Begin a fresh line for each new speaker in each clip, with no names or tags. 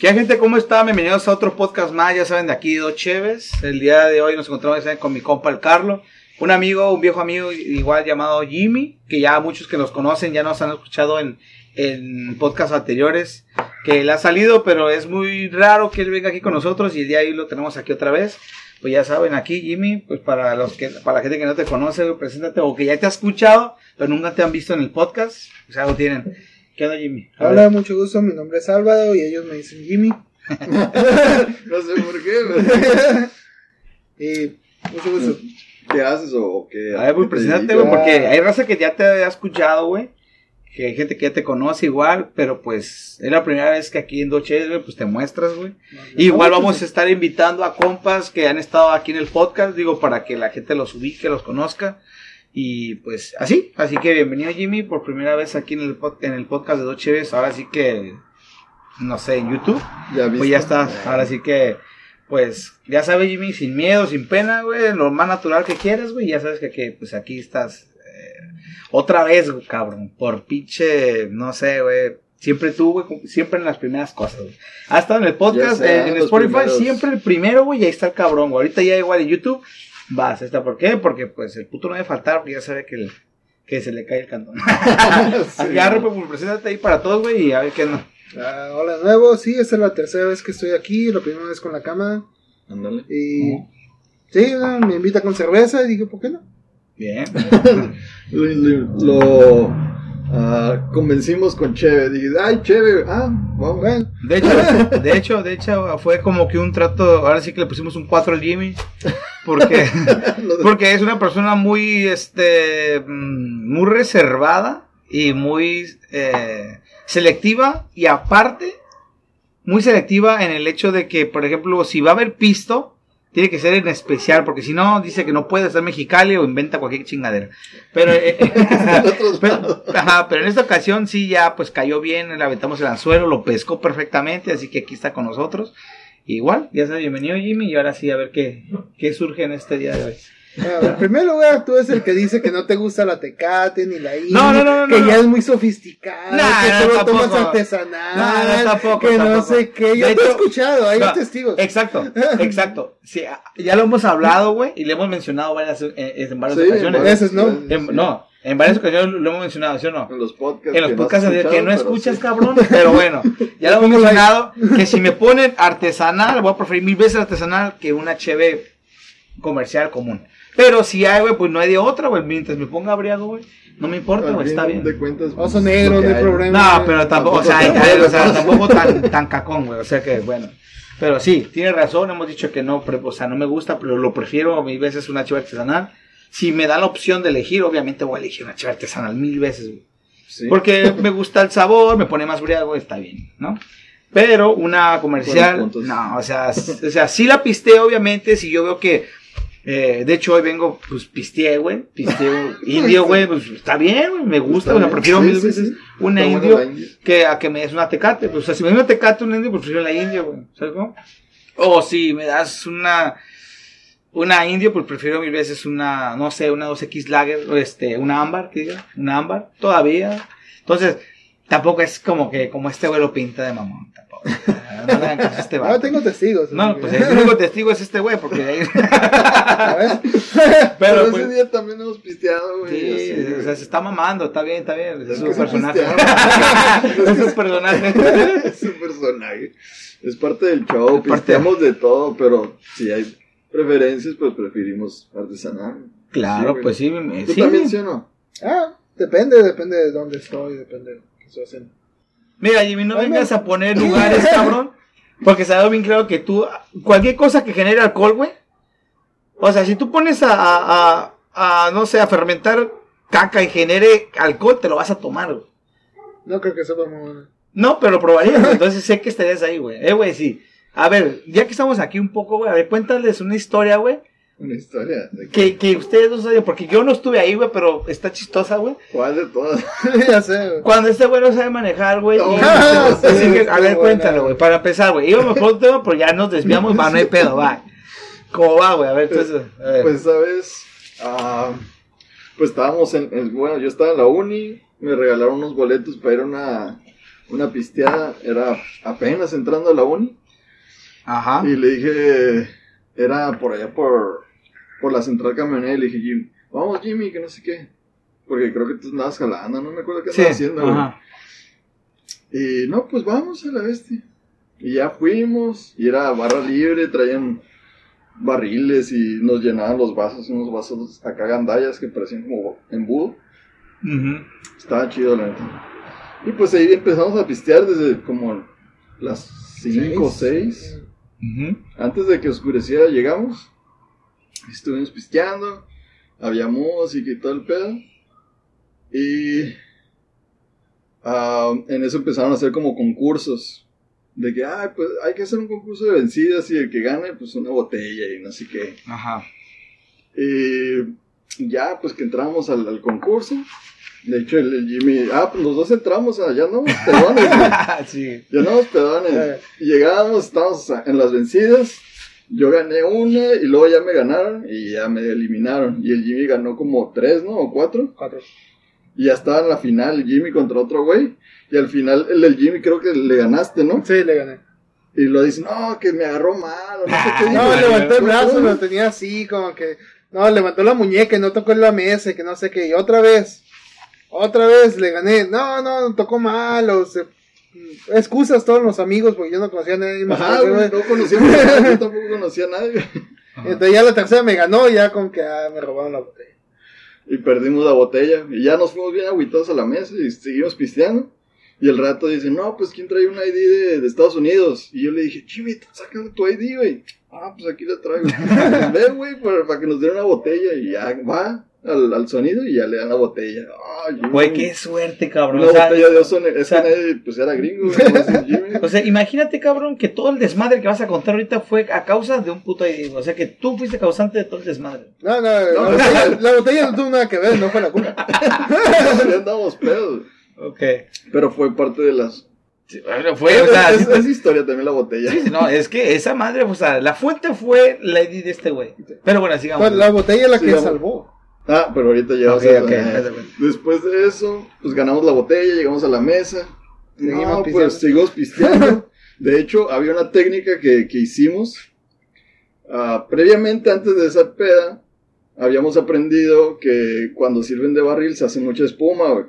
¿Qué gente? ¿Cómo está? Bienvenidos a otro podcast más, ya saben, de aquí Dos Cheves. El día de hoy nos encontramos con mi compa el Carlo, un amigo, un viejo amigo igual llamado Jimmy, que ya muchos que nos conocen ya nos han escuchado en, en podcasts anteriores, que le ha salido, pero es muy raro que él venga aquí con nosotros y el día de hoy lo tenemos aquí otra vez. Pues ya saben, aquí Jimmy, pues para los que, para la gente que no te conoce, preséntate, o que ya te ha escuchado, pero nunca te han visto en el podcast, o sea, lo tienen. ¿Qué onda, Jimmy? A
Hola,
ver.
mucho gusto, mi nombre es Álvaro y ellos me dicen Jimmy.
No sé por qué, güey.
Y mucho gusto.
¿Qué haces o, qué?
A ver, pues
¿Qué te
preséntate, güey, porque hay raza que ya te ha escuchado, güey. Que hay gente que ya te conoce igual, pero pues es la primera vez que aquí en Doche, güey, pues te muestras, güey. Igual vamos a estar invitando a compas que han estado aquí en el podcast, digo, para que la gente los ubique, los conozca. Y pues así, así que bienvenido Jimmy por primera vez aquí en el, en el podcast de Ves. Ahora sí que, no sé, en YouTube.
¿Ya?
Pues ya está, ahora sí que, pues, ya sabes, Jimmy, sin miedo, sin pena, güey, lo más natural que quieras, güey, ya sabes que, que, pues aquí estás eh, otra vez, güey, cabrón, por pinche, no sé, güey, siempre tú, güey, siempre en las primeras cosas, güey. Ha estado en el podcast,
sé,
eh, en Spotify,
primeros.
siempre el primero, güey, y ahí está el cabrón, güey, ahorita ya igual en YouTube, vas, está, ¿por qué? Porque, pues, el puto no debe faltar, porque ya sabe que, el- que se le cae el cantón.
Sí.
Agarre, pues, preséntate ahí para todos, güey, y a ver qué no.
Ah, hola de nuevo, sí, esta es la tercera vez que estoy aquí, la primera vez con la cámara.
Ándale.
Y sí, ah, me invita con cerveza y dije, ¿por qué no?
Bien.
Lo, ah, convencimos con Cheve. Dije, ay, Cheve, ah, vamos.
Bueno,
De hecho, de hecho, de hecho, fue como que un trato, ahora sí que le pusimos un 4 al Jimmy, porque, porque es una persona muy, este, mm, muy reservada y muy eh, selectiva y aparte, muy selectiva en el hecho de que, por ejemplo, si va a haber pisto, tiene que ser en especial, porque si no, dice que no puede ser mexicali o inventa cualquier chingadera. Pero, eh,
otros
pero, ajá, pero en esta ocasión sí ya pues cayó bien, le aventamos el anzuelo, lo pescó perfectamente, así que aquí está con nosotros. Igual, ya sabes, bienvenido Jimmy y ahora sí a ver qué, qué surge en este día de hoy.
En primer lugar, tú eres el que dice que no te gusta la tecate ni la India,
No, no, no, no,
que
no,
ya
no.
es muy sofisticado,
Nah,
que solo
tampoco.
tomas artesanal,
No, no, tampoco,
que no sé qué. Yo
De
te he escuchado, hay
No,
testigos.
Exacto, exacto. Sí, ya lo hemos hablado, güey, y le hemos mencionado varias, en, en varias
Sí,
ocasiones.
Veces, ¿no?
En- no, en varias ocasiones lo hemos mencionado, ¿sí o no?
En los podcasts.
En los
que
podcasts que no escuchas,
sí.
cabrón. Pero bueno, ya lo hemos mencionado. Que si me ponen artesanal, voy a preferir mil veces artesanal que una cheve comercial común. Pero si hay, güey, pues no hay de otra, güey. Mientras me ponga abriago, güey, no me importa, güey, está bien.
de cuentas. pues,
Oso negro,
lo que
no hay problema.
No, pero tampoco, o sea, hay- hay- o sea, tampoco tan, tan cacón, güey. O sea que, bueno. Pero sí, tiene razón, hemos dicho que no, o sea, no me gusta, pero lo prefiero mil veces una cheve artesanal. Si me da la opción de elegir, obviamente voy a elegir una cheve artesanal mil veces, güey.
Sí.
Porque me gusta el sabor, me pone más briago, está bien, ¿no? Pero una comercial, no, o sea, o sea, sí la pisteo, obviamente, si yo veo que, eh, de hecho, hoy vengo, pues, pisteé, güey, pisteo indio, güey, pues, está bien, güey, me gusta,
bien.
prefiero mil veces una indio que a que me des una tecate, pues, o sea, si me das una tecate, una indio, pues prefiero la india, güey, ¿sabes cómo? O si me das una, una indio, pues prefiero mil veces una, no sé, una 2X Lager, o este, una ámbar, que diga, una ámbar, todavía. Entonces, tampoco es como que, como este güey lo pinta de mamón. No le hagan caso a este
Ahora
vato.
tengo testigos.
No, pues el único testigo es este güey, porque ahí...
Pero,
Pero,
ese
pues,
día también hemos pisteado, güey.
sí, o sea, se está mamando, está bien, está bien, es
Es
su personaje. es su personaje.
es un personaje. Es parte del show,
Es parte-
pisteamos de todo, pero si hay preferencias, pues preferimos artesanal.
Claro, pues sí,
¿Tú
sí.
también, sí o no?
Ah, depende, depende de dónde estoy, depende de lo que estoy haciendo.
Mira, Jimmy, no
Ay,
vengas a poner lugares, cabrón. Porque sabe bien claro que tú, cualquier cosa que genere alcohol, güey. O sea, si tú pones a, a, a, a, no sé, a fermentar caca y genere alcohol, te lo vas a tomar, güey.
No creo que sepa muy.
No, pero lo probarías. Entonces sé que estarías ahí, güey. Eh, güey, sí. A ver, ya que estamos aquí un poco, güey, a ver, cuéntales una historia, güey.
Una historia. ¿De
Que, que ustedes no saben, porque yo no estuve ahí, güey, pero está chistosa, güey.
¿Cuál de todas?
ya sé, güey.
Cuando este güey no sabe manejar, güey.
No,
y-
no, sí,
así que, a ver,
buena.
cuéntalo, güey. Para empezar, güey. Íbamos por un tema, pero ya nos desviamos, va, no hay pedo, va. ¿Cómo va, güey? A ver, entonces. A ver.
Pues, ¿sabes? Ah, pues estábamos en, en- Bueno, yo estaba en la uni. Me regalaron unos boletos para ir a una. una pisteada, era apenas entrando a la uni.
Ajá.
Y le dije, era por allá por, por la central camionera, y le dije, Jimmy, vamos Jimmy, que no sé qué. Porque creo que tú andabas jalando, no me acuerdo qué
Sí,
andabas haciendo, güey.
ajá.
Y no, pues vamos a la bestia. Y ya fuimos, y era barra libre, traían barriles y nos llenaban los vasos, unos vasos acá gandallas que parecían como embudo.
Ujú.
Estaba chido, la neta. Y pues ahí empezamos a pistear desde como las 5 o 6.
Ujú.
Antes de que oscureciera llegamos. Estuvimos pisteando. Había música y todo el pedo. Y ah, en eso empezaron a hacer como concursos. De que, ah, pues hay que hacer un concurso de vencidas y el que gane, pues una botella y no sé qué.
Ajá.
Y ya, pues que entramos al, al concurso. De hecho, el, el Jimmy, ah, pues los dos entramos, ah, ya no, pedones,
sí.
Ya andamos pedones. Y llegábamos, estábamos en las vencidas. Yo gané una y luego ya me ganaron y ya me eliminaron. Y el Jimmy ganó como tres, ¿no? O cuatro.
Cuatro.
Y ya estaba en la final Jimmy contra otro güey. Y al final el del Jimmy creo que le ganaste, ¿no?
Sí, le gané.
Y lo dice, no, que me agarró mal. o No sé qué.
No, levantó el brazo, lo tenía así, como que. No, levantó la muñeca y no tocó en la mesa, que no sé qué. Y otra vez. Otra vez le gané. No, no, tocó mal. O se... Excusas todos los amigos, porque yo no conocía a nadie más.
Ajá, güey, no conocíamos a nadie, yo tampoco conocía a nadie.
Entonces ya la tercera me ganó, ya con que ah, me robaron la botella.
Y perdimos la botella. Y ya nos fuimos bien agüitados a la mesa y seguimos pisteando. Y el rato dice, no, pues ¿quién trae un ID de, de Estados Unidos? Y yo le dije, Jimmy, saca tu ID, güey. Ah, pues aquí la traigo. Ve, güey, para, para que nos den una botella. Y ya va al, al sonido y ya le dan la botella. Jimmy.
Güey, qué suerte, cabrón.
Una
O sea,
botella de oso. Es
o sea-
que nadie, pues era gringo.
O sea, imagínate, cabrón, que todo el desmadre que vas a contar ahorita fue a causa de un puto ID. O sea, que tú fuiste causante de todo el desmadre.
No, no, la,
No,
botella, la botella no tuvo nada que ver, no fue la culpa.
ya andábamos pedos.
Ok.
Pero fue parte de las...
Sí, bueno, fue,
es,
o sea,
es- es historia también la botella.
sí, no, es que esa madre, o sea, la fuente fue la ID de este güey. Pero bueno, sigamos.
Pues, la botella es la
Sí,
que
vamos.
salvó.
Ah, pero ahorita ya
Ok,
vas a-
ok, espérate, espérate.
Después de eso, pues ganamos la botella, llegamos a la mesa.
Seguimos
no,
pisteando.
pues seguimos pisteando. De hecho, había una técnica que, que hicimos. ah, previamente, antes de esa peda, habíamos aprendido que cuando sirven de barril se hace mucha espuma, güey.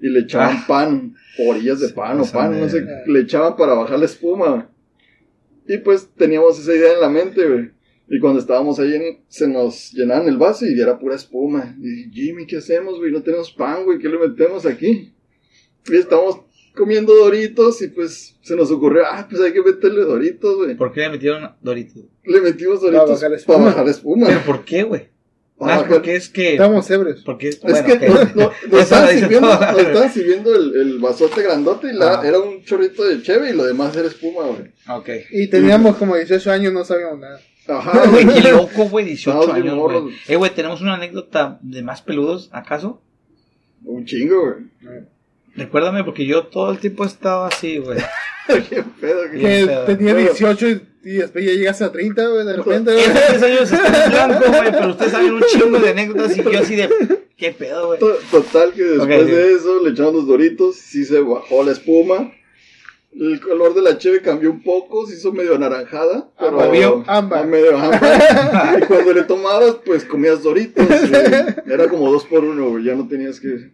Y le echaban
Ah.
pan, orillas de pan o pan, no sé, le echaban para bajar la espuma. Y pues teníamos esa idea en la mente, güey. Y cuando estábamos ahí, en- se nos llenaban el vaso y era pura espuma. Y dije, Jimmy, ¿qué hacemos, güey? No tenemos pan, güey, ¿qué le metemos aquí? Y estábamos comiendo doritos y pues se nos ocurrió, ah, pues hay que meterle doritos, güey.
¿Por qué le metieron Doritos?
Le metimos
Para
doritos
bajar la
para
espuma.
bajar la espuma.
¿Pero por qué, güey? Ah,
bajar-
porque es que...
Estamos ebrios.
Porque,
Es
bueno,
que no, no, estaban sirviendo, nos estaban sirviendo el, el vasote grandote y la,
Ah.
era un chorrito de cheve y lo demás era espuma, güey.
Ok.
Y teníamos como 18 años, no sabíamos nada.
Ajá,
Güey, qué loco, güey, 18
Estábamos bien
años, güey. Eh, güey, tenemos una anécdota de más peludos, ¿acaso?
Un chingo, güey.
Recuérdame, porque yo todo el tiempo he estado así, güey.
Qué pedo, que-
Bien
Que
pedo.
tenía
Bueno.
18 y, y después ya llegaste a 30, güey, de repente. güey.
Esos tres años están en blanco, güey, pero ustedes saben un chingo de anécdotas y yo así de... ¿Qué pedo, güey?
To- Total que después
Ok, sí.
de eso le echamos los doritos, sí se bajó la espuma. El color de la cheve cambió un poco, se hizo medio anaranjada, pero
volvió
ámbar.
Medio ámbar. y cuando le tomabas, pues comías doritos. güey. Era como dos por uno, güey. Ya no tenías que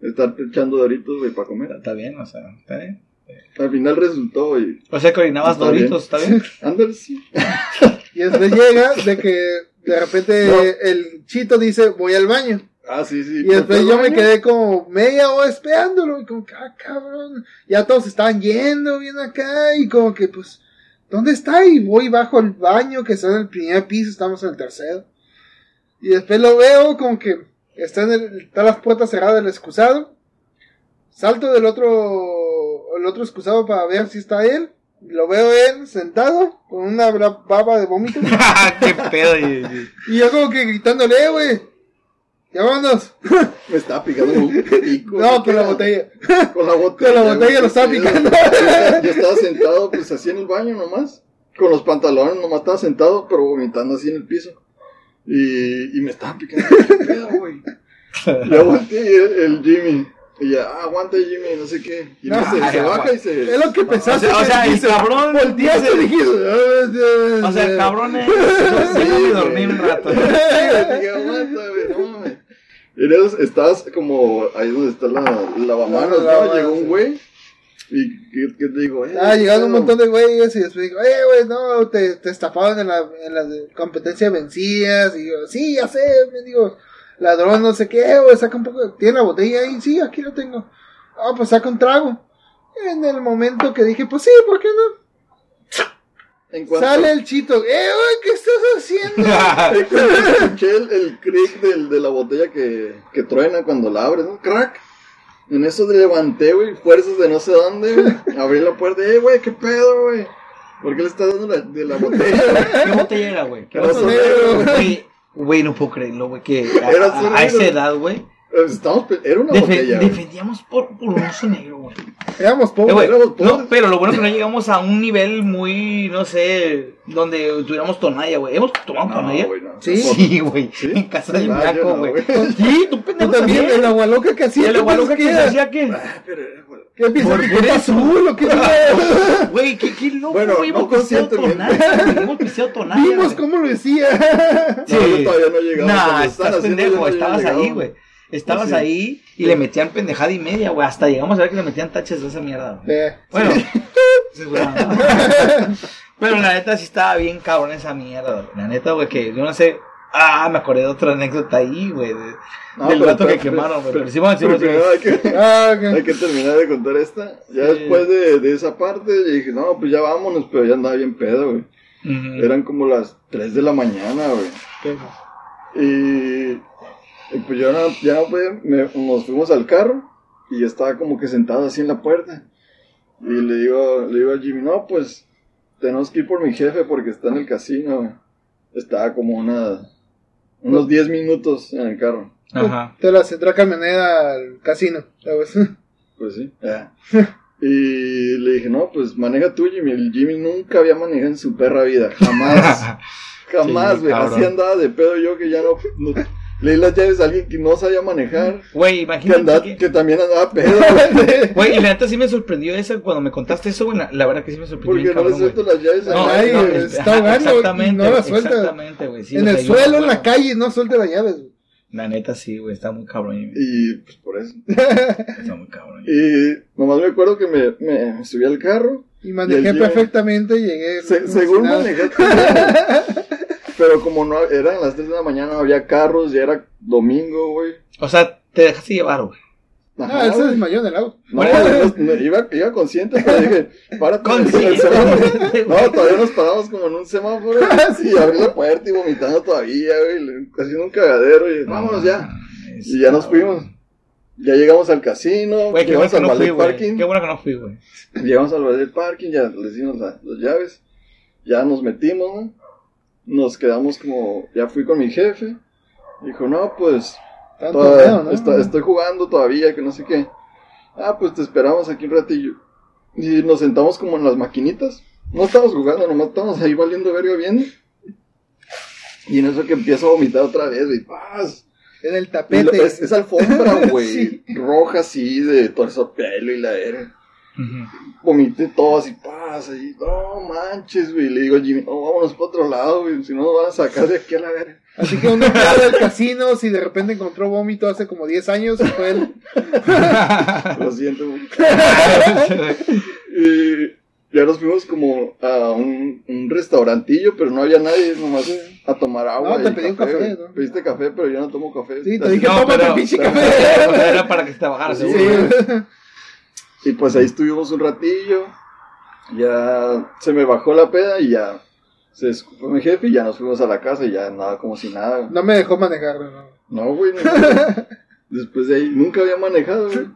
estar echando doritos, güey, para comer.
Está bien, o sea, está bien.
Al final resultó, y
O sea,
Está
Doritos, ¿está bien?
ándale, sí.
Y después llega de que de repente
No.
el chito dice, voy al baño.
Ah, sí, sí.
Y después
¿Fue
yo me quedé como media hora esperándolo. Y como que, ah, cabrón. Ya todos estaban yendo bien acá. Y como que, pues, ¿dónde está? Y voy bajo el baño que está en el primer piso. Estamos en el tercero. Y después lo veo como que está en el, están las puertas cerradas del excusado. Salto del otro, el otro excusado para ver si está él. Lo veo él sentado con una baba de vómito.
¿Qué pedo? Y- y-
y yo como que gritándole, "Eh, güey. Ya vámonos.
Me estaba picando un pico.
No,
¿qué
con la botella.
Con la botella.
Con la botella lo estaba picando.
Yo estaba- sentado, pues así en el baño nomás. Con los pantalones nomás estaba sentado, pero vomitando así en el piso. Y, y me estaba picando. ¿Qué pedo, güey? Ya volteé y el, el Jimmy. Y ya, ah, aguanta Jimmy, no sé qué. Y
No,
luego se,
ay,
se baja y se.
Es lo que pensaste.
o sea, el cabrón-
Volteaste y dijiste.
O sea, cabrones,
Sí,
déjame
güey.
dormir un rato.
Dije, aguanta, güey. Luego estabas como ahí donde está la lavamanos,
La
¿no?
lavamanos,
Llegó un güey. Y ¿qué, qué te digo? Eh,
Ah, llegaron un montón de güeyes y después digo, eh, güey, no, te, te estafaban en la, en la competencia de vencidas. Y yo, sí, ya sé, me digo, ladrón, no sé qué, güey, saca un poco, tiene la botella ahí, sí, aquí lo tengo. Ah, pues saca un trago. En el momento que dije, pues sí, ¿por qué no?
Cuanto,
Sale el chito, eh, güey, ¿qué estás haciendo?
escuché el, el crick del, de la botella que, que truena cuando la abres, ¿no? Crack. En eso le levanté, güey, fuerzas de no sé dónde, güey. Abrí la puerta, eh, güey, ¿qué pedo, güey? ¿Por qué le estás dando la, de la botella?
¿Qué botella era, güey? ¿Qué botella. Güey, Güey, no puedo creerlo, güey, que a, a- esa edad, güey,
Estamos, era una
defe-
botella,
defendíamos por, por oso negro, güey.
Éramos
Eh,
pobres.
güey,
éramos pobres.
no, pero lo bueno es que no llegamos a un nivel muy, no sé, donde tuviéramos tonalla, güey. ¿Hemos tomado
No,
tonalla?
güey, no.
Sí.
Sí, güey.
¿Sí?
En casa del
Ah,
Blanco, güey. Sí, tú
Tú
pendejo
también,
también.
el agua loca que hacía.
el
¿qué
agua loca que
era?
hacía qué?
Ah, pero era, güey.
¿Qué piensas?
¿Por
¿Que
qué
azul o qué era?
Güey, qué, qué loco,
Bueno,
güey.
no
Hemos
conscientemente.
tonalla. Hemos pisteado tonalla.
Vimos cómo lo decía.
Sí.
No, todavía no llegaba.
Nah, estás pendejo, estabas ahí, güey. Estabas
Sí.
ahí y le metían pendejada y media, güey. Hasta llegamos a ver que le metían taches de esa mierda, güey.
Eh,
Bueno, seguramente. Pero la neta sí estaba bien cabrón esa mierda, güey. La neta, güey, que yo no sé. Ah, me acordé de otra anécdota ahí, güey. de-
No,
del vato que quemaron, güey.
pero-
Pero sí, bueno, sí,
pero
sí,
primero hay que,
Ah,
hay que terminar de contar esta. Ya
Sí.
después de, de esa parte, yo dije, no, pues ya vámonos, pero ya andaba bien pedo, güey. Eran como las 3 de la mañana, güey. Y, y pues ya no, ya no me- nos fuimos al carro y yo estaba como que sentado así en la puerta. Y le digo, le digo a Jimmy, no, pues tenemos que ir por mi jefe porque está en el casino. Estaba como una, unos 10 minutos en el carro.
Ajá.
Te la central camionera al casino. ¿sabes?
Pues sí. Y le dije, no, pues maneja tú, Jimmy. El Jimmy nunca había manejado en su perra vida. Jamás. Jamás,
Sí,
güey.
cabrón.
Así andaba de pedo yo que ya no, no- le di las llaves a alguien que no sabía manejar.
Güey,
Que,
imagínate
andaba,
que...
que también andaba pedo. güey,
y la neta sí me sorprendió eso cuando me contaste eso, güey. La, la verdad que sí me sorprendió
Porque no le suelto las llaves a
No,
nadie.
no,
güey,
es-
está
ajá,
ahogando y
exactamente,
no la suelta.
Exactamente, güey. sí,
en el suelo, en la
acuerdo.
calle, no suelte las llaves. güey.
La neta sí, güey, está muy cabrón.
Y pues por eso.
Está muy cabrón.
Y nomás me acuerdo que me, me subí al carro.
Y
Y
manejé
Jimmy-
perfectamente, llegué.
Se- según manejé. Pero como no eran las 3 de la mañana, no había carros, ya era domingo, güey.
O sea, te dejaste llevar, güey.
Ajá,
Ah, ese
güey.
desmayó en el auto.
No, no, no, iba, iba consciente, pero dije, párate. en el
Consciente.
semáforo. No, todavía nos paramos como en un semáforo. Y abrí la puerta y vomitando todavía, güey. Haciendo un cagadero y vámonos ya. Y ya nos fuimos. Ya llegamos al casino,
Güey, qué bueno
llegamos
que
al
no fui,
ballet
güey.
parking.
Qué bueno que no fui, güey.
Llegamos al ballet parking, ya les dimos la- las llaves. Ya nos metimos, ¿no? Nos quedamos como, ya fui con mi jefe. Dijo, no, pues
Tanto
Todavía-
pedo, ¿no?
está- estoy jugando todavía, que no sé qué. Ah, pues te esperamos aquí un ratillo. Y nos sentamos como en las maquinitas. No estamos jugando, nomás estamos ahí valiendo verga bien. Y en eso que empiezo a vomitar otra vez, güey. ¡paz!
En el
Y lo-
tapete.
es, es alfombra, güey.
Sí.
Roja así, de torso pelo y la
Ujú.
Vomité todo así, paz, ahí. No manches, güey. Le digo a Jimmy, no, vámonos para otro lado, güey. Si no nos van a sacar de aquí a la verga.
Así que uno queda del casino, si de repente encontró vómito hace como 10 años, fue él.
Lo siento, güey. Y ya nos fuimos como a un, un restaurantillo, pero no había nadie, nomás a tomar agua.
No, te
y
pedí un café. ¿no?
Pediste café, pero yo no tomo café.
Sí, te dije,
No,
el pinche café.
Era para que te bajaras,
Sí,
seguro.
Sí.
Y pues ahí estuvimos un ratillo. Ya se me bajó la peda y ya se escupó mi jefe y ya nos fuimos a la casa y ya nada como si nada. güey.
No me dejó manejar, no.
No, güey. no. Después de ahí nunca había manejado, güey.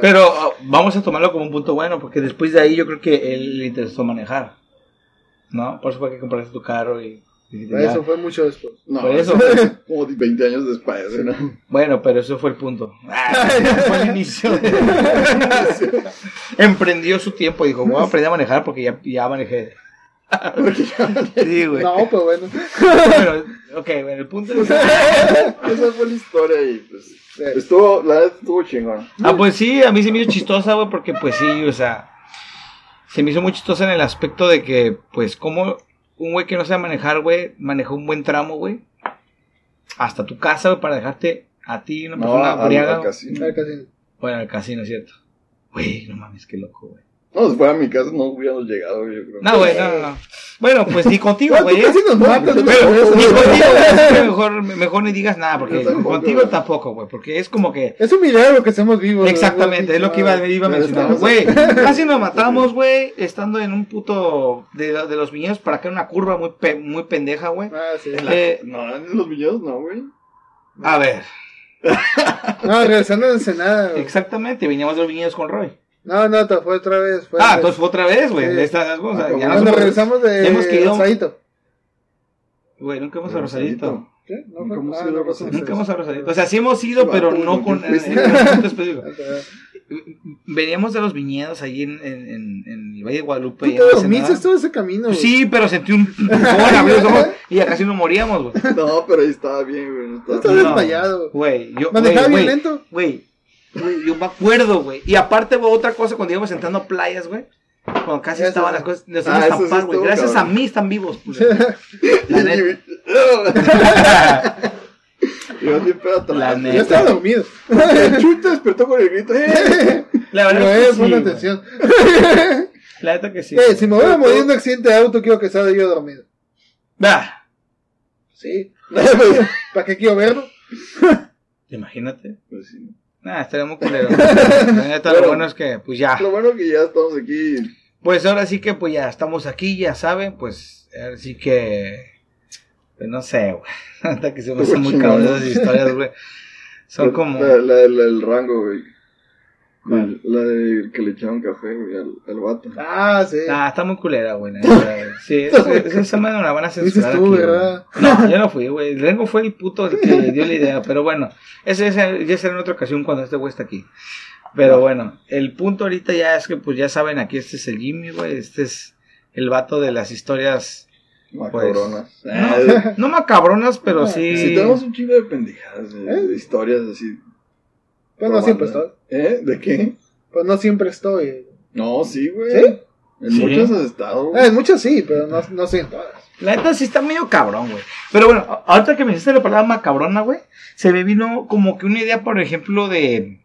Pero ah, vamos a tomarlo como un punto bueno, porque después de ahí yo creo que él le interesó manejar. ¿No? Por eso fue que compraste tu carro y... ya.
Eso fue mucho después.
No,
Por eso.
como 20 años después, ¿no?
Bueno, pero eso fue el punto. Ah, fue el inicio. Emprendió su tiempo y dijo, voy a aprender a manejar porque ya, ya manejé. Sí, güey.
No, pues bueno.
Pero, ok, bueno, el punto es...
Esa fue la historia y pues.
Sí.
Estuvo, la verdad estuvo chingón.
Ah, pues sí, a mí se me hizo chistosa, güey, porque pues sí, o sea, se me hizo muy chistosa en el aspecto de que, pues, como un güey que no sabe manejar, güey, manejó un buen tramo, güey, hasta tu casa, güey, para dejarte a ti, una
No,
persona
al-
briaga,
al casino.
Al casino.
bueno, al casino, ¿cierto? Güey, no mames, qué loco, güey.
No, si fuera a mi casa no hubiéramos llegado, yo creo.
No, güey, no, no, no. Bueno, pues ni contigo,
No,
güey.
casi nos matas,
Pero-
güey.
Pero ni contigo, güey, que mejor, mejor ni digas nada, porque
tampoco,
contigo
güey.
tampoco, güey, porque es como que...
Es un milagro que estemos vivos. güey.
Exactamente, es lo que iba, iba a mencionar. Güey, casi nos matamos, güey, estando en un puto de, de los viñedos para acá en una curva muy, pe- muy pendeja, güey.
Ah, sí.
Eh,
No, en los viñedos no, güey.
a ver,
No, regresando a Ensenada, güey.
exactamente, veníamos de los viñedos con Roy.
No, no, te fue otra vez. Fue
Ah, entonces fue otra vez, güey.
Sí.
cosas,
Ah,
ya
Cuando regresamos de
ya hemos querido-
Rosadito.
Güey, nunca hemos a Rosadito.
¿Qué? No
Nunca hemos
ah,
ido a
no,
Rosarito.
Nunca hemos a Rosadito. O sea, sí hemos ido,
Sí,
pero no
¿con.
Ah,
Veníamos de los viñedos allí en, en, en, en el Valle de Guadalupe.
Tú
y
te dormiste todo ese camino.
Sí, pero sentí un empujón, abrí los ojos y ya casi no moríamos, güey.
No, pero ahí estaba bien, güey. no estaba.
No.
desmayado.
Güey, yo.
Manejaba bien lento.
Güey, güey, yo me acuerdo, güey. Y aparte, güey, otra cosa, cuando íbamos entrando a playas, güey. Cuando casi
Eso,
estaban las cosas, nos
Ah,
íbamos a tapar, güey. Gracias a mí están vivos. La neta.
Yo.
La
Yo
neta.
estaba dormido.
El Chuy despertó con el grito. ¡Eh!
La verdad
eh,
es que
pon
sí,
atención.
La neta que sí.
Eh, si me voy a morir en un accidente de auto, quiero que salga yo dormido.
Va.
Sí. ¿Para qué quiero verlo?
Imagínate.
Pues sí.
Nah, estaría muy culero. La neta, lo
Bueno.
es que, pues ya.
Lo bueno que ya estamos aquí.
Pues ahora sí que, pues ya estamos aquí, ya saben. Pues, ahora sí que. Pues no sé, güey. Hasta que se me hacen muy cabrón esas historias, güey. Son como.
La, la, la del rango, güey. La, la de que le echaron café, güey, al, al vato.
Ah, sí.
Ah, está muy culera, güey. la neta. Sí, esa esa me la van a
Dices
censurar
tú,
aquí,
¿verdad?
No, yo no fui, güey. Rengo fue el puto el que dio la idea. Pero bueno, ese, ese ya será en otra ocasión cuando este güey está aquí. Pero bueno, el punto ahorita ya es que, pues ya saben, aquí este es el Jimmy, güey. Este es el vato de las historias.
Macabronas.
No,
Ah,
no macabronas, pero sí.
Sí, tenemos un chingo de pendejadas, de,
¿Eh?
de historias así.
Pues no siempre estoy.
¿Eh? ¿De qué?
Pues no siempre estoy.
No, sí, güey.
¿Sí?
En
Sí.
muchas has estado.
Ah, en muchas sí, pero no, no sí en todas.
La neta sí está medio cabrón, güey. Pero bueno, ahorita que me dijiste la palabra macabrona, güey, se me vino como que una idea, por ejemplo, de.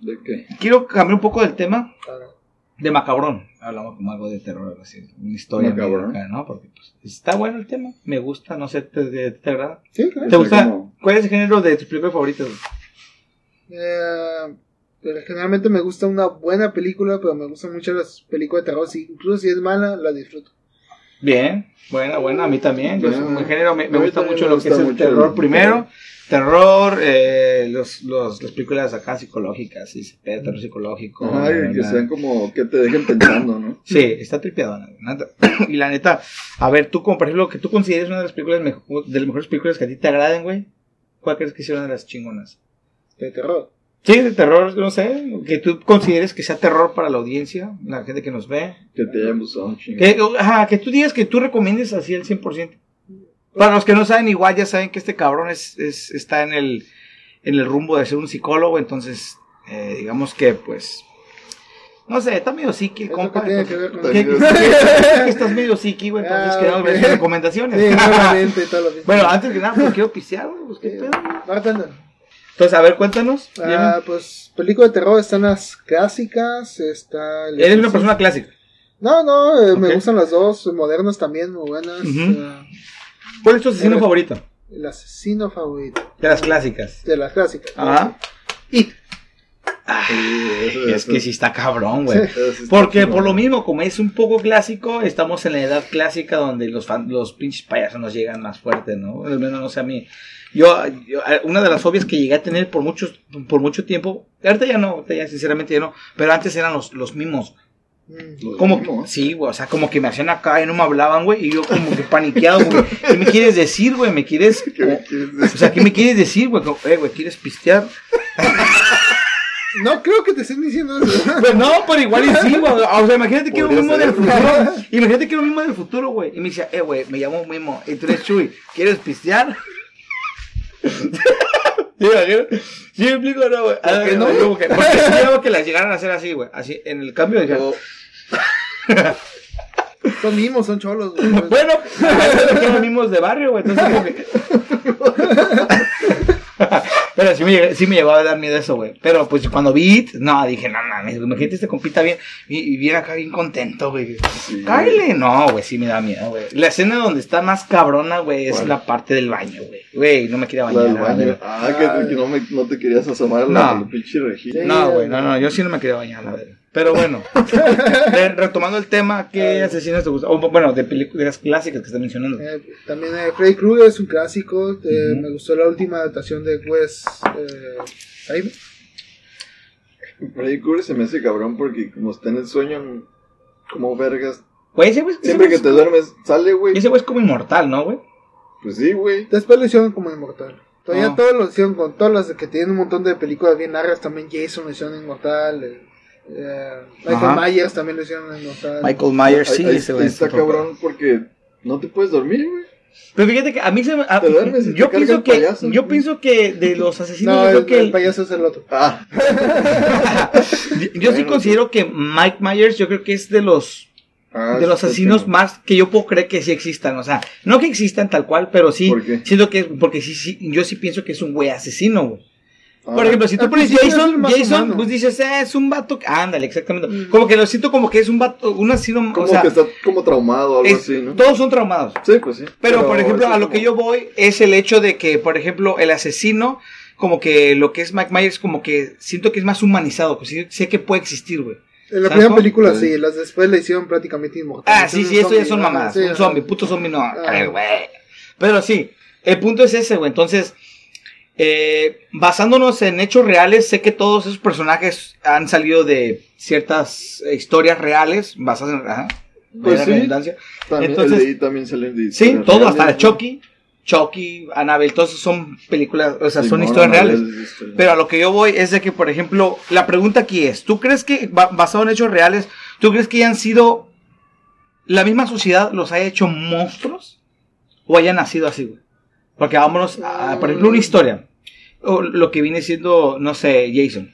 ¿De qué?
Quiero cambiar un poco del tema
Claro.
de macabrón. Hablamos como algo de terror, así. Una historia
Macabrón.
acá, ¿no? Porque pues, está bueno el tema. Me gusta, no sé, ¿te, te, te agrada?
Sí, claro.
¿Te gusta?
como-
¿Cuál es el género de tus películas favoritas, güey?
Eh, pero generalmente me gusta una buena película, pero me gustan mucho las películas de terror. Si, incluso si es mala, la disfruto.
Bien, buena, buena, a mí también. Yo soy un género, me, gusta mucho
me
lo que es el terror
el
primero. Terror, eh, los, los, las películas acá psicológicas, y terror psicológico.
Ajá, y que sean como que te dejen pensando, ¿no?
Sí, está tripeadona. Y la neta, a ver, tú, como por ejemplo, que tú consideres una de las películas mejo- de las mejores películas que a ti te agraden, güey. ¿Cuál crees que sea una de las chingonas?
De terror.
Sí, de terror, no sé, que tú consideres que sea terror para la audiencia, la gente que nos ve.
Que te hayan gustado.
Que, ajá, que tú digas que tú recomiendes así al 100%. Para los que no saben, igual ya saben que este cabrón es, es- está en el, en el rumbo de ser un psicólogo, entonces, eh, digamos que, pues, no sé, está medio psiqui el
¿Eso
compa.
qué tiene que ver con
que, que- que estás medio psiqui, güey, entonces
Ah,
queremos ver sus recomendaciones.
Sí, todo lo
bueno, antes que nada, pues quiero pisear, güey, pues, ¿qué pedo? Entonces, a ver, cuéntanos.
Ah, pues película de terror están las clásicas, está el
Eres una persona clásica.
No, no, eh, me gustan las dos, modernas también, muy buenas. Ah,
¿Cuál es tu asesino favorito?
el asesino favorito
De las clásicas.
de las clásicas.
Ajá.
Sí, eso-
Es
eso-
que sí está cabrón, güey. Porque por lo mismo, como es un poco clásico, estamos en la edad clásica donde los fan- los pinches payasos nos llegan más fuerte, ¿no? Al menos no sé a mí. Yo, yo, eh, una de las fobias que llegué a tener por muchos, por mucho tiempo, ahorita ya no, ahorita ya sinceramente ya no, pero antes eran los, los mimos.
Mm.
Como
mismos.
sí, güey, o sea, como que me hacían acá y no me hablaban, güey, y yo como que paniqueado, güey. ¿Qué me quieres decir, güey? ¿Me quieres?
¿Qué me quieres
O sea, ¿qué me quieres decir, güey? Eh, güey, ¿quieres pistear?
No creo que te estén diciendo eso.
Pues no, pero igual y sí, güey. O sea, imagínate que
Podría
mismo
ser.
del futuro. Imagínate que es lo mismo del futuro, güey. Y me decía, eh, güey, me llamo Mimo. Y tú eres Chuy. ¿Quieres pistear? ¿Sí? ¿Sí me explico, no, güey?
¿Por qué no?
Como que- Porque algo que las llegaran a hacer así, güey. Así, en el cambio de...
Yo-
Son mimos, son cholos. güey.
Bueno, los mismos de barrio, güey. Entonces, como que... Pero sí me, sí me llegó a dar miedo eso, güey. Pero pues cuando vi, no, dije, no mames, imagínate este compita bien, y, viene acá bien contento, güey.
Sí.
No, güey, sí me da miedo, güey. La escena donde está más cabrona, güey, es
¿Cuál?
la parte del baño, güey. Güey, no me quería bañar.
del baño. Ah, que, que no, me, no te querías asomar
No.
la pinche rejilla.
No, güey, no, no, yo sí no me quería bañar, la verdad. Pero bueno, re- retomando el tema, ¿qué asesinos te gustan? O, bueno, de películas clásicas que estás mencionando.
Eh, también eh, Freddy Krueger es un clásico. eh. Me gustó la última adaptación de Wes. Eh, Craven.
Freddy Krueger se me hace cabrón porque como está en el sueño, como vergas.
Güey, ese güey
Siempre que te
es-
duermes, sale, güey.
Ese güey es como inmortal, ¿no, güey?
Pues sí, güey.
Después lo hicieron como inmortal. Todavía
Ah.
todos lo hicieron con todas las que tienen un montón de películas bien largas. También Jason lo hicieron inmortal. Eh, Michael
Ajá.
Myers también lo hicieron.
Michael Myers, sí,
Ahí-
ese
está cabrón porque no te puedes dormir, güey.
Pero fíjate que a mí se me. a-
duermes
yo pienso que.
payaso.
Yo pienso que de los asesinos,
No,
yo
el,
creo que.
el payaso es el otro.
Ah,
yo yo sí considero que Mike Myers, yo creo que es de los.
ah,
de los
sí,
asesinos
sí,
más que yo puedo creer que sí existan. O sea, no que existan tal cual, pero sí.
¿Por qué?
Siento que. Porque sí, sí. Yo sí pienso que es un güey asesino, güey.
Ah,
Por ejemplo, si tú pones Jason, Jason,
humano.
pues dices, eh, es un vato. que- Ándale, exactamente.
Mm.
Como que lo siento como que es un vato, un asesino.
como
o sea,
que está como traumado o algo
es-
así, ¿no?
todos son traumados.
Sí, pues sí.
Pero, por ejemplo, a lo
como-
que yo voy es el hecho de que, por ejemplo, el asesino, como que lo que es Mike Myers, como que siento que es más humanizado, pues sí, sé que puede existir, güey.
En la
¿Sabes
primera
cómo?
película
Sí.
sí, las después le hicieron prácticamente inmortal.
Ah, sí, sí, eso ya son mamadas.
sí,
un zombie, puto zombie no. A
Ah.
güey. Pero sí, el punto es ese, güey. Entonces, eh, basándonos en hechos reales, sé que todos esos personajes han salido de ciertas historias reales, basadas en. Ajá,
Pues sí.
redundancia.
También,
Entonces-
el de ahí también salen de
Sí, todo,
reales,
hasta
¿no?
Chucky, Chucky, Annabelle, todos esos son películas, o sea, son historias reales.
historia.
Pero a lo que yo voy es de que, por ejemplo, la pregunta aquí es, ¿tú crees que, ba- basado en hechos reales, ¿tú crees que hayan sido, la misma sociedad los haya hecho monstruos? ¿O hayan nacido así, güey? Porque vámonos, a, por ejemplo, una historia. O lo que viene siendo, no sé, Jason.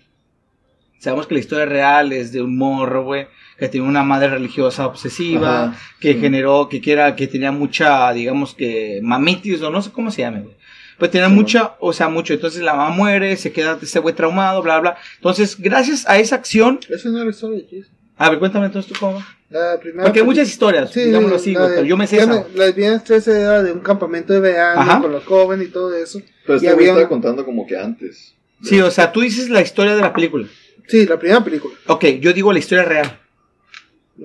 Sabemos que la historia real es de un morro, güey, que tiene una madre religiosa obsesiva,
Ajá,
que
sí.
generó, que quiera, que tenía mucha, digamos que, mamitis, o no sé cómo se llame, güey. Pues tenía
Sí,
mucha, o sea, mucho. Entonces la mamá muere, se queda ese güey traumado, bla, bla. Entonces, gracias a esa acción,
Eso no era historia de Jason.
A ver, cuéntame entonces tú cómo. va.
La primera
Porque hay muchas historias,
Sí,
digámoslo así,
de-
pero yo me sé esa.
Las viernes 13 era de un campamento de verano
Ajá.
con los jóvenes y todo eso.
Pero este
había-
estaba contando como que antes.
Sí, o sea, tú dices la historia de la película.
Sí, la primera película.
Ok, yo digo la historia real.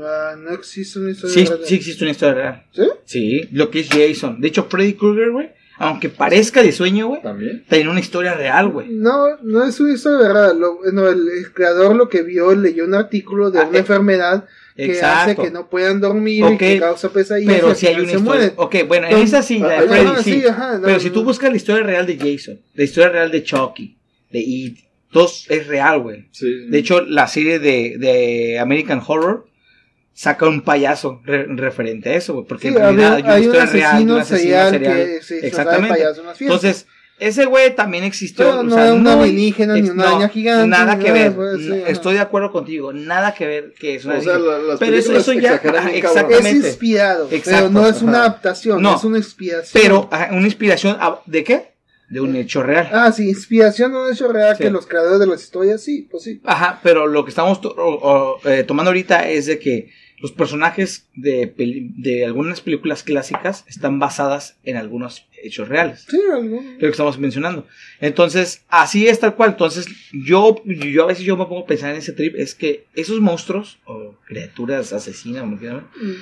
Ah, no existe una historia
Sí,
real.
sí existe una historia real.
¿Sí?
Sí, lo que es Jason. De hecho, Freddy Krueger, güey, aunque parezca de sueño, güey,
También.
tiene una historia real, güey.
No, no es una historia real. Lo- no, el, el creador lo que vio, leyó un artículo de
Ah,
una
eh,
enfermedad que
Exacto.
hace que no puedan dormir y que causa pesadillas.
Pero si hay una historia.
mueren.
Ok, bueno, en
Entonces-
esa sí, la de
Ajá,
Freddy,
ajá,
sí.
sí, ajá, no,
pero si
no.
tú buscas la historia real de Jason, la historia real de Chucky, de It, todos es real, güey.
Sí.
De hecho, la serie de, de American Horror saca un payaso re- referente a eso, güey. Porque
Sí,
en realidad
hay un
historia real
serial
serial.
que se de
Exactamente.
payaso en las fiestas.
Entonces, ese güey también existió.
Pero
o
no
sea,
era un
muy-
alienígena ni una araña gigante,
Nada que ver.
pues, sí.
Estoy de acuerdo contigo. Nada que ver que es una
O sea, la- las
Pero eso, eso ya. ajá,
es inspirado,
Exacto,
pero no es una adaptación,
No.
es una inspiración.
Pero ajá, una inspiración de qué? De un hecho real.
Ah, sí, inspiración de un hecho real
Sí.
que los creadores de las historias, sí, pues sí.
Ajá, pero lo que estamos to- o- o, eh, tomando ahorita es de que los personajes de, peli- de algunas películas clásicas están basadas en algunos hechos reales.
Sí, algo.
Lo que estamos mencionando. Entonces, así es tal cual. Entonces, yo, yo a veces yo me pongo a pensar en ese trip, es que esos monstruos o criaturas asesinas, como quieran ver,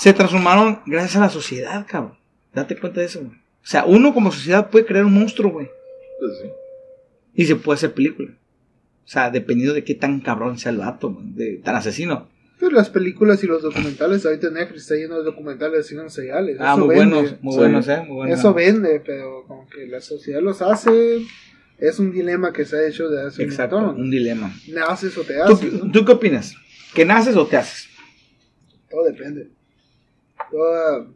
se transformaron gracias a la sociedad, cabrón. Date cuenta de eso, güey. O sea, uno como sociedad puede crear un monstruo, güey.
Pues sí.
Y se puede hacer película. O sea, dependiendo de qué tan cabrón sea el vato, de, tan asesino.
Pero las películas y los documentales, ahorita Netflix está lleno de documentales de asesinos seriales.
Ah,
eso
muy
vende.
buenos, muy
Sí.
buenos, eh, muy buenos.
Eso vende, pero como que la sociedad los hace, Es un dilema que se ha hecho de hace
Exacto,
un montón.
un dilema.
Naces o te
¿Tú,
haces. ¿no?
tú qué opinas? ¿Que naces o te haces?
Todo depende. Todo,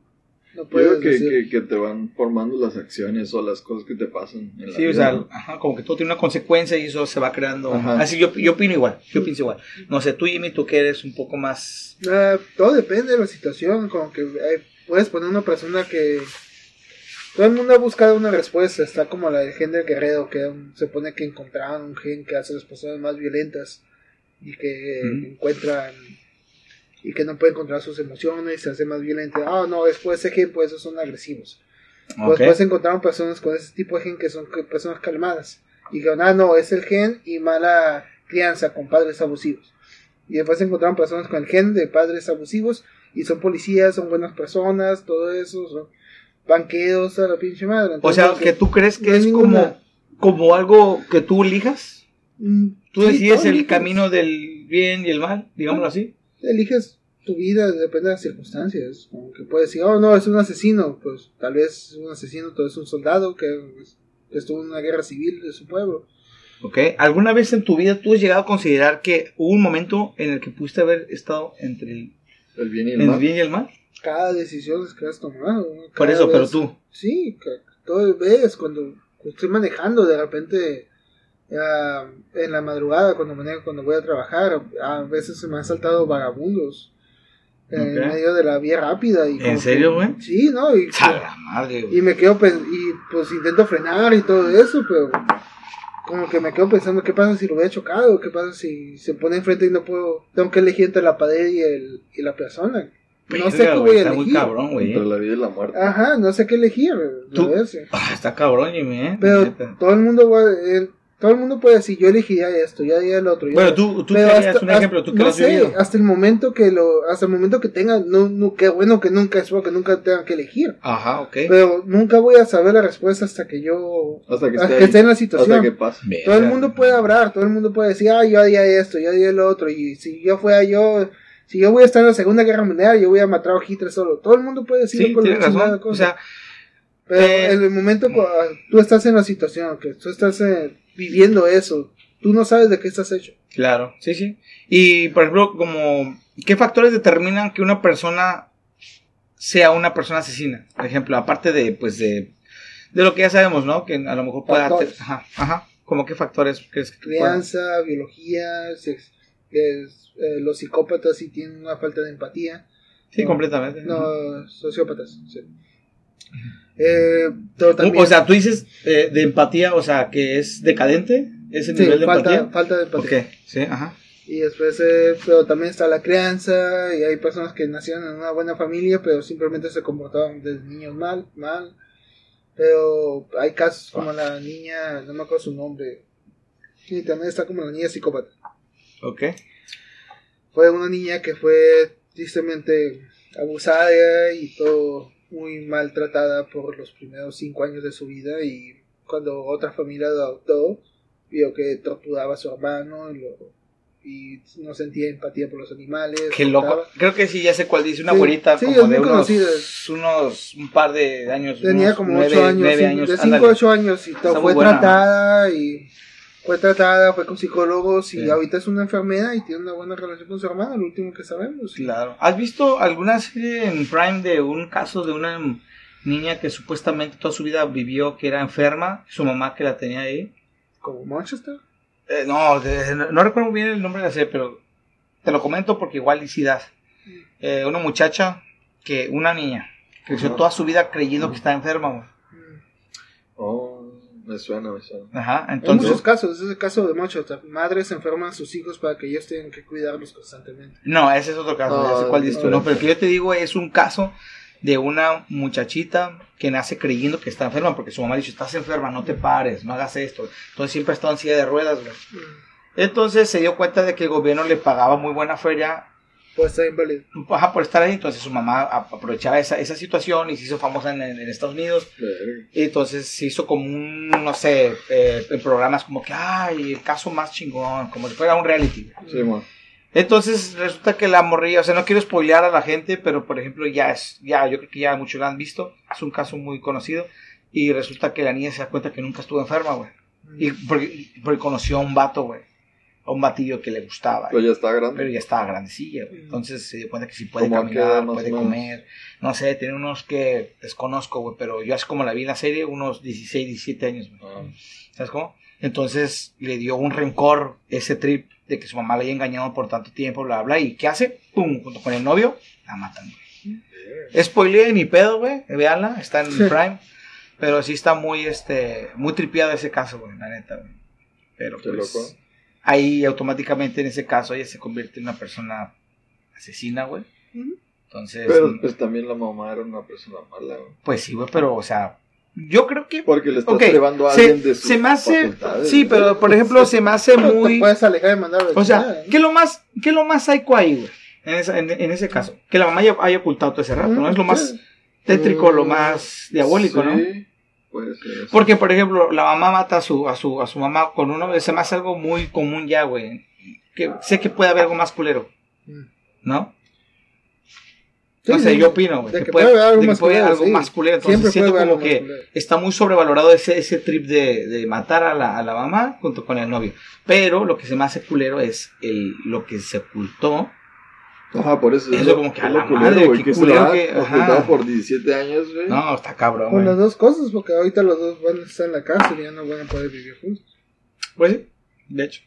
no
Yo
puedes
creo que,
decir.
que, que te van formando las acciones o las cosas que te pasan en la
Sí, o sea,
¿no?
ajá, como que todo tiene una consecuencia y eso se va creando.
Ajá.
Así yo, yo opino igual, yo pienso igual. No sé, tú Jimmy, tú que eres un poco más...
Ah, todo depende de la situación. Como que eh, puedes poner una persona que. Todo el mundo ha buscado una respuesta. Está como la de Gen del Guerrero, que se pone que encontraron un gen que hace a las personas más violentas y que eh, encuentran. Y que no pueden controlar sus emociones, se hace más violento. Ah, no, después ese gen, pues esos son agresivos.
Ok.
Después encontraron personas con ese tipo de gen que son que- personas calmadas. Y dijeron, ah, no, es el gen y mala crianza con padres abusivos. Y después encontraron personas con el gen de padres abusivos y son policías, son buenas personas, todo eso, son banqueros a la pinche madre.
O sea, que tú crees que
no
es
ninguna-
como, como algo que tú elijas.
mm,
Tú
sí,
decides el
eliges.
camino del bien y el mal, digámoslo así.
Eliges tu vida, depende de las circunstancias. Como que puedes decir, oh, no, es un asesino. Pues tal vez es un asesino, todo es un soldado que, que estuvo en una guerra civil de su pueblo.
¿Ok? ¿Alguna vez en tu vida tú has llegado a considerar que hubo un momento en el que pudiste haber estado entre el,
El bien y el
el
mal.
bien y el mal?
cada decisión que has tomado.
Por eso, pero tú.
Sí, todo ves cuando estoy manejando de repente ah, en la madrugada cuando manejo, cuando voy a trabajar, a veces se me han saltado vagabundos en
Ok.
medio de la vía rápida. Y
¿En serio, güey?
Sí, ¿no? Y,
¡A la madre, güey!
y me quedo y pues intento frenar y todo eso, pero como que me quedo pensando qué pasa si lo hubiera chocado, qué pasa si se pone enfrente y no puedo, tengo que elegir entre la pared y, el, y la persona. No sé qué voy a
Está muy
elegir.
cabrón, güey.
Entre la vida y la muerte.
Ajá, no sé qué elegir.
Tú-. Ah, está cabrón, Jimmy, ¿eh?
Pero todo el mundo va, eh, todo el mundo puede decir yo elegiría esto, yo haría el otro. yo
Bueno, tú, tú
hasta-
un ejemplo, tú que
no
lo has
sé,
vivido.
hasta el momento que lo, hasta el momento que tenga, no, no, qué bueno que nunca espero que nunca tenga que elegir.
Ajá, ok.
Pero nunca voy a saber la respuesta hasta que yo,
Hasta que
hasta
esté,
que
ahí.
esté en la situación.
Hasta que pase.
Todo el mundo puede hablar, todo el mundo puede decir, ah, yo haría esto, yo haría el otro, y si yo fuera yo, si yo voy a estar en la Segunda Guerra Mundial, yo voy a matar a Hitler solo. Todo el mundo puede decir
Sí, razón.
cosa.
O sea,
Pero
Eh,
en el momento cu- tú estás en la situación, que tú estás eh, viviendo eso, tú no sabes de qué estás hecho.
Claro, sí, sí. Y, por ejemplo, como, ¿qué factores determinan que una persona sea una persona asesina? Por ejemplo, aparte de, pues, de, de lo que ya sabemos, ¿no? Que a lo mejor pueda... Ajá, ajá. ¿Cómo qué factores crees que puedan?
Crianza, biología, sex- es, eh, los psicópatas sí tienen una falta de empatía.
Sí,
No.
completamente.
No, sociópatas. sí. Eh, pero también,
O sea, tú dices eh, de empatía, o sea, que es decadente, ese
sí,
nivel de
falta,
empatía.
falta de empatía.
Ok, sí, ajá.
Y después, eh, pero también está la crianza, y hay personas que nacieron en una buena familia, pero simplemente se comportaban desde niños mal, mal. Pero hay casos como la niña, no me acuerdo su nombre, y también está como la niña psicópata.
Ok.
Fue una niña que fue tristemente abusada y todo muy maltratada por los primeros cinco años de su vida y cuando otra familia lo adoptó, vio que torturaba a su hermano y, lo- y no sentía empatía por los animales.
Qué loco. Creo que sí, ya sé cuál dice. Una
Sí,
güerita
sí,
como
es
de
muy
unos,
conocida.
unos, un par de años.
Tenía como
nueve-
ocho años,
nueve años,
de 5 a
ándale.
8 años y todo, fue
buena.
tratada y fue tratada, fue con psicólogos y
Sí.
ahorita es una enfermera y tiene una buena relación con su hermano, lo último que sabemos.
Claro. ¿Has visto alguna serie en Prime de un caso de una niña que supuestamente toda su vida vivió que era enferma? Su mamá que la tenía ahí.
Como Manchester.
Eh, no, de- no, no recuerdo bien el nombre de la serie, pero te lo comento porque igual y das. Eh, una muchacha que, una niña, creció toda su vida creyendo que estaba enferma.
Mm.
Me suena, me suena.
Ajá, entonces.
muchos casos, es el caso de Manchester. Madres enferman a sus hijos para que ellos tengan que cuidarlos constantemente.
No, ese es otro caso,
No,
ya sé cuál dices tú.
no,
No, pero el que yo te digo es un caso de una muchachita que nace creyendo que está enferma porque su mamá le dice, estás enferma, no te pares, no hagas esto. Entonces siempre ha estado en silla de ruedas, güey. Entonces se dio cuenta de que el gobierno le pagaba muy buena feria
Puede estar inválido.
ajá, por estar ahí. Entonces su mamá aprovechaba esa, esa situación y se hizo famosa en, en Estados Unidos. Y entonces se hizo como un, no sé, eh, en programas como que, ay, el caso más chingón, como si fuera un reality.
Sí, man.
Entonces resulta que la morrilla, o sea, no quiero spoilear a la gente, pero por ejemplo ya es, ya yo creo que ya muchos lo han visto, es un caso muy conocido y resulta que la niña se da cuenta que nunca estuvo enferma, güey. Y porque, porque conoció a un vato, güey. A un batillo que le gustaba.
Pero ya está grande.
Pero ya estaba grandecilla, güey. Entonces se dio cuenta que sí puede
¿Cómo a qué edad,
caminar, puede comer. No sé, tiene unos que desconozco, güey. Pero yo así como la vi en la serie, unos 16, 17 años, güey.
Ah,
¿Sabes cómo? Entonces le dio un rencor ese trip de que su mamá le haya engañado por tanto tiempo, bla, bla. ¿Y qué hace? ¡Pum! Junto con el novio, la matan, güey. Spoiler ni pedo, güey. Veanla, está en
Sí.
Prime. Pero sí está muy, este, muy tripiado ese caso, güey, la neta, güey. Pero
Qué
pues,
loco.
Ahí automáticamente en ese caso ella se convierte en una persona asesina, güey. Entonces,
Pero
mm,
pues también la mamá era una persona mala, güey.
pues sí, güey, pero, o sea, yo creo que...
Porque le estás
Ok,
llevando a
se,
alguien de sus
se me hace... Sí, pero, por ejemplo, se me hace muy...
Te puedes alejar de mandar
O sea,
¿no?
¿qué es lo más, qué es lo más psycho ahí, güey? En, esa- en, en ese caso. Que la mamá haya, haya ocultado todo ese rato, ¿no? Es lo más
Sí.
tétrico, lo más diabólico, ¿no?
Puede ser.
Porque, por ejemplo, la mamá mata a su, a su, a su mamá con uno, se me hace algo muy común ya, güey. Que sé que puede haber algo más culero,
Mm.
¿no?
Sí,
no sé,
sí.
yo opino, güey. Que
que
puede,
haber algo más
puede
culero,
algo
sí.
más culero. Entonces
Siempre
siento como que está muy sobrevalorado ese, ese trip de, de matar a la, a la mamá junto con el novio. Pero lo que se me hace culero es el, lo que se ocultó.
Ajá, por eso.
Eso
lo-
como que a
es lo
la
culero,
madre,
güey,
qué
que
que- ajá.
por 17 años, güey.
No, está cabrón,
Con las dos cosas, porque ahorita los dos van a estar en la cárcel y ya no van a poder vivir juntos.
Pues sí, de hecho.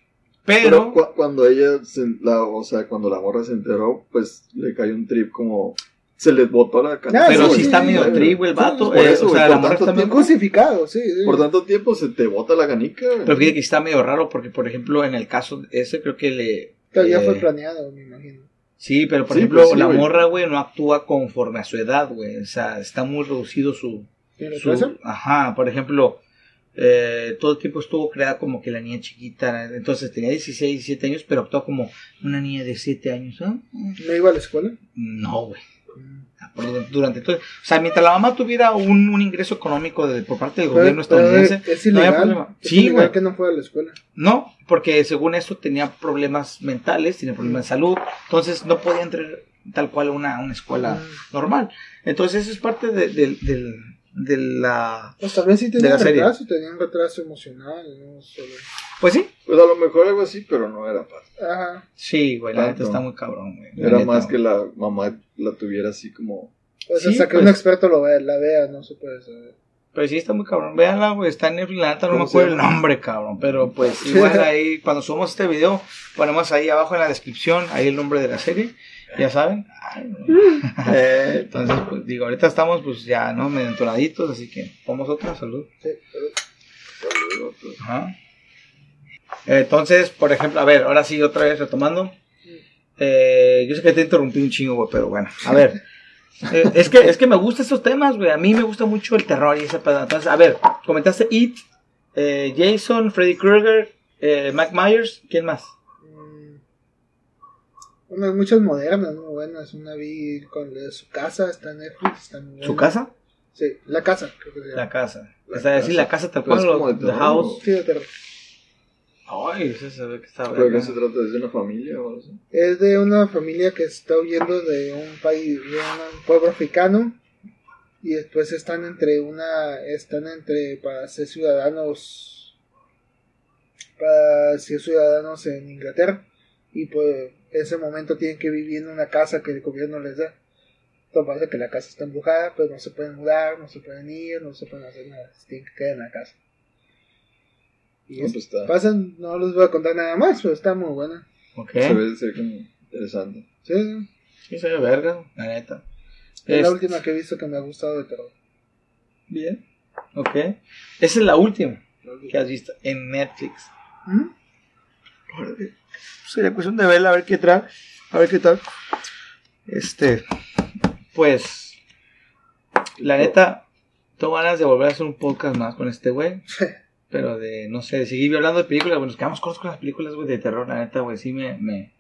Pero
Pero,
cu- cuando ella, se, la, o sea, cuando la morra se enteró, pues le cayó un trip como. Se le botó la.
Ah,
pero
sí,
sí está
sí,
medio
sí,
tri, güey, el vato.
por
eh,
eso,
o sea, la morra está
Bien
medio-
crucificado, sí. sí.
Por tanto tiempo se te bota la canica, güey.
Pero fíjate que está medio raro porque, por ejemplo, en el caso ese creo que le...
Pero ya
eh,
fue planeado, me imagino.
Sí, pero por
Sí,
ejemplo,
pues sí,
la
güey.
morra, güey, no actúa conforme a su edad, güey. O sea, está muy reducido su...
¿Tiene
su- ajá, por ejemplo, eh, todo el tiempo estuvo creada como que la niña chiquita. Entonces tenía 16, 17 años, pero actuó como una niña de 7 años. ¿ah?
¿No iba a la escuela?
No, güey. Durante todo... O sea, mientras la mamá tuviera un, un ingreso económico de- por parte del gobierno
Pero-
estadounidense...
Es
no había problema.
Es
Sí,
ilegal
güey.
que no fuera a la escuela.
No, porque según esto tenía problemas mentales, tenía problemas de salud, entonces no podía entrar tal cual a una, una escuela
Mm.
normal. Entonces eso es parte de, de- del- de la...
Pues tal vez sí
De
tenía
la
un
serie.
retraso, tenía un retraso emocional, no solo.
Pues sí.
Pues a lo mejor algo así, pero no era fácil.
Ajá.
Sí, güey, la neta está muy cabrón, güey. La
Era
neta,
más que la mamá la tuviera así como.
Sí,
hasta que
pues.
un experto lo vea, la vea, no se puede saber.
Pero sí está muy cabrón. Véanla, güey, está en Netflix, la neta no me
¿Cómo se
acuerdo el nombre, cabrón. Pero pues igual ahí, cuando subamos este video, ponemos ahí abajo en la descripción, ahí el nombre de la serie. Ya saben.
Eh,
Entonces, pues digo, ahorita estamos pues ya, ¿no? Medio entonaditos, así que vamos otra, salud.
Sí,
saludos, pues.
Ajá. Entonces, por ejemplo, a ver, ahora sí, otra vez retomando. Eh, yo sé que te interrumpí un chingo, güey, pero bueno, a ver. Eh, es, que, es que me gustan estos temas, güey. A mí me gusta mucho el terror y esa pedo. Entonces, a ver, comentaste It, eh, Jason, Freddy Krueger, eh, Mike Myers, ¿quién más?
Bueno, hay muchas modernas, muy buenas. Una vi con la de su casa, está en Netflix, está muy buena.
¿Su casa?
Sí, la casa, creo que se llama.
La casa.
La
o sea, decir la casa tal
Pero
cual,
es como
The
terror,
House.
Sí, de terror.
Ay, eso se ve que está
Creo que
verga.
se trata de una familia o algo así.
Es de una familia que está huyendo de un país, de un pueblo africano y después están entre una, están entre para ser ciudadanos, para ser ciudadanos en Inglaterra y pues ese momento tienen que vivir en una casa que el gobierno les da. Entonces parece que la casa está embrujada, pues no se pueden mudar, no se pueden ir, no se pueden hacer nada, se tienen que quedar en la casa. Y
No,
es-
pues está.
pasan, no les voy a contar nada más, pero está muy buena.
Ok.
Se ve, se ve como interesante.
Sí, sí.
Sí, se ve verga, la neta.
Es la última que he visto que me ha gustado de terror.
Bien. Ok. Esa es la última que has visto en Netflix.
¿Mm?
Sería cuestión de verla, a ver qué tal. A ver qué tal. Este. Pues. La neta, tengo ganas de volver a hacer un podcast más con este güey. Pero de, no sé, de seguir hablando de películas. Bueno, nos quedamos cortos con las películas, güey, de terror. La neta, güey, sí me. me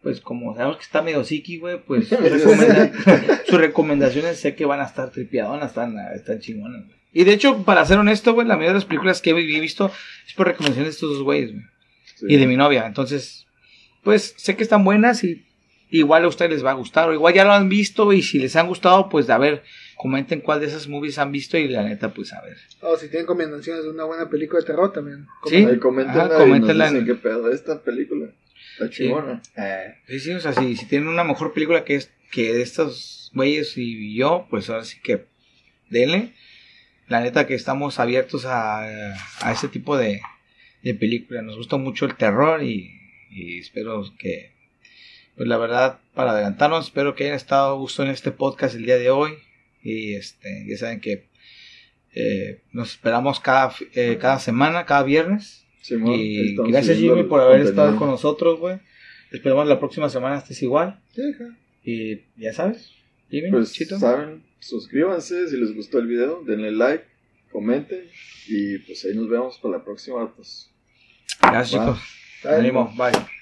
pues como sabemos que está medio psiqui, güey, pues sus, recomenda- sus recomendaciones sé que van a estar tripiadonas, están, están chingonas. güey. Y de hecho, para ser honesto, güey, la mayoría de las películas que he visto es por recomendaciones de estos dos güeyes, güey
Sí.
y de mi novia. Entonces, pues sé que están buenas y igual a ustedes les va a gustar. O igual ya lo han visto y si les han gustado, pues a ver comenten cuál de esas movies han visto y la neta, pues a ver.
O si tienen recomendaciones de una buena película de terror también.
Sí.
Ahí coméntenla
Ajá,
y nos
coméntenla
dicen
en-
qué pedo esta película. Está chingona.
Eh, sí, sí, o sea, si, si tienen una mejor película que, es, que de estos güeyes y yo, pues ahora sí que denle. La neta que estamos abiertos a, a ese tipo de, de película. Nos gusta mucho el terror y, y espero que, pues la verdad, para adelantarnos, espero que hayan estado a gusto en este podcast el día de hoy. Y este, ya saben que eh, nos esperamos cada, eh, cada semana, cada viernes. Y gracias Jimmy por haber
contenido.
estado con nosotros, güey. Esperamos la próxima semana estés igual.
Sí, ja.
Y ya sabes, Jimmy,
Pues
Chito.
saben, suscríbanse si les gustó el video, denle like, comenten y pues ahí nos vemos para la próxima. Pues.
Gracias,
Va.
chicos. Ánimo, bye.